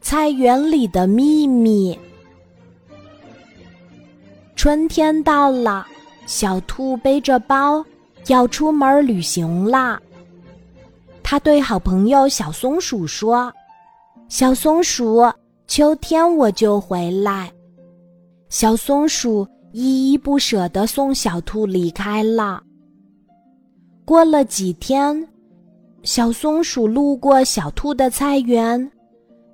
菜园里的秘密。春天到了，小兔背着包要出门旅行啦。他对好朋友小松鼠说：“小松鼠，秋天我就回来。”小松鼠依依不舍地送小兔离开了。过了几天，小松鼠路过小兔的菜园。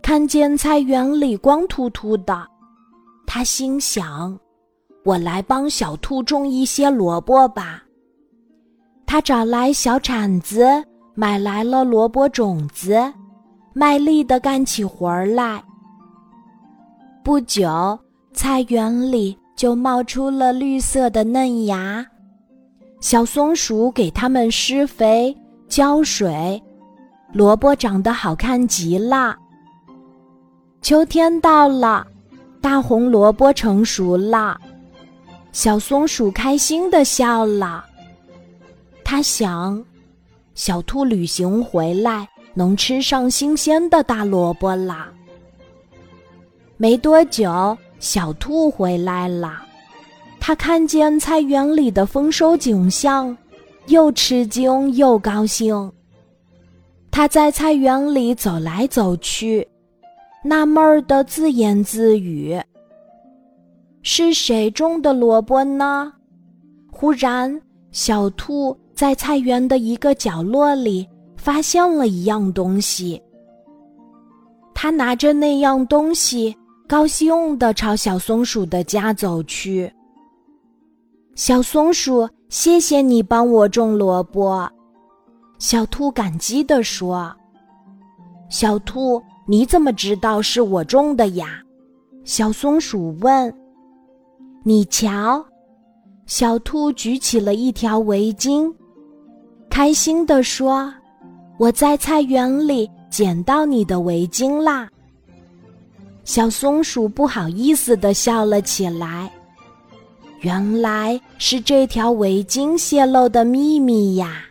看见菜园里光秃秃的，它心想：“我来帮小兔种一些萝卜吧。”他找来小铲子，买来了萝卜种子，卖力的干起活来。不久，菜园里就冒出了绿色的嫩芽，小松鼠给它们施肥、浇水，萝卜长得好看极了。秋天到了，大红萝卜成熟了，小松鼠开心的笑了。他想，小兔旅行回来能吃上新鲜的大萝卜啦。没多久，小兔回来了，它看见菜园里的丰收景象，又吃惊又高兴。它在菜园里走来走去。纳闷儿的自言自语：“是谁种的萝卜呢？”忽然，小兔在菜园的一个角落里发现了一样东西。他拿着那样东西，高兴地朝小松鼠的家走去。小松鼠，谢谢你帮我种萝卜。”小兔感激地说。小兔。你怎么知道是我种的呀？小松鼠问。你瞧，小兔举起了一条围巾，开心地说：“我在菜园里捡到你的围巾啦。”小松鼠不好意思地笑了起来。原来是这条围巾泄露的秘密呀。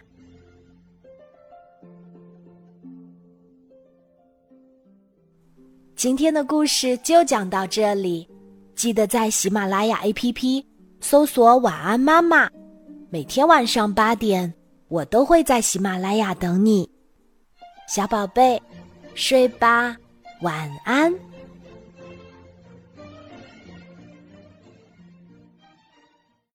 今天的故事就讲到这里，记得在喜马拉雅 APP 搜索“晚安妈妈”，每天晚上八点，我都会在喜马拉雅等你，小宝贝，睡吧，晚安。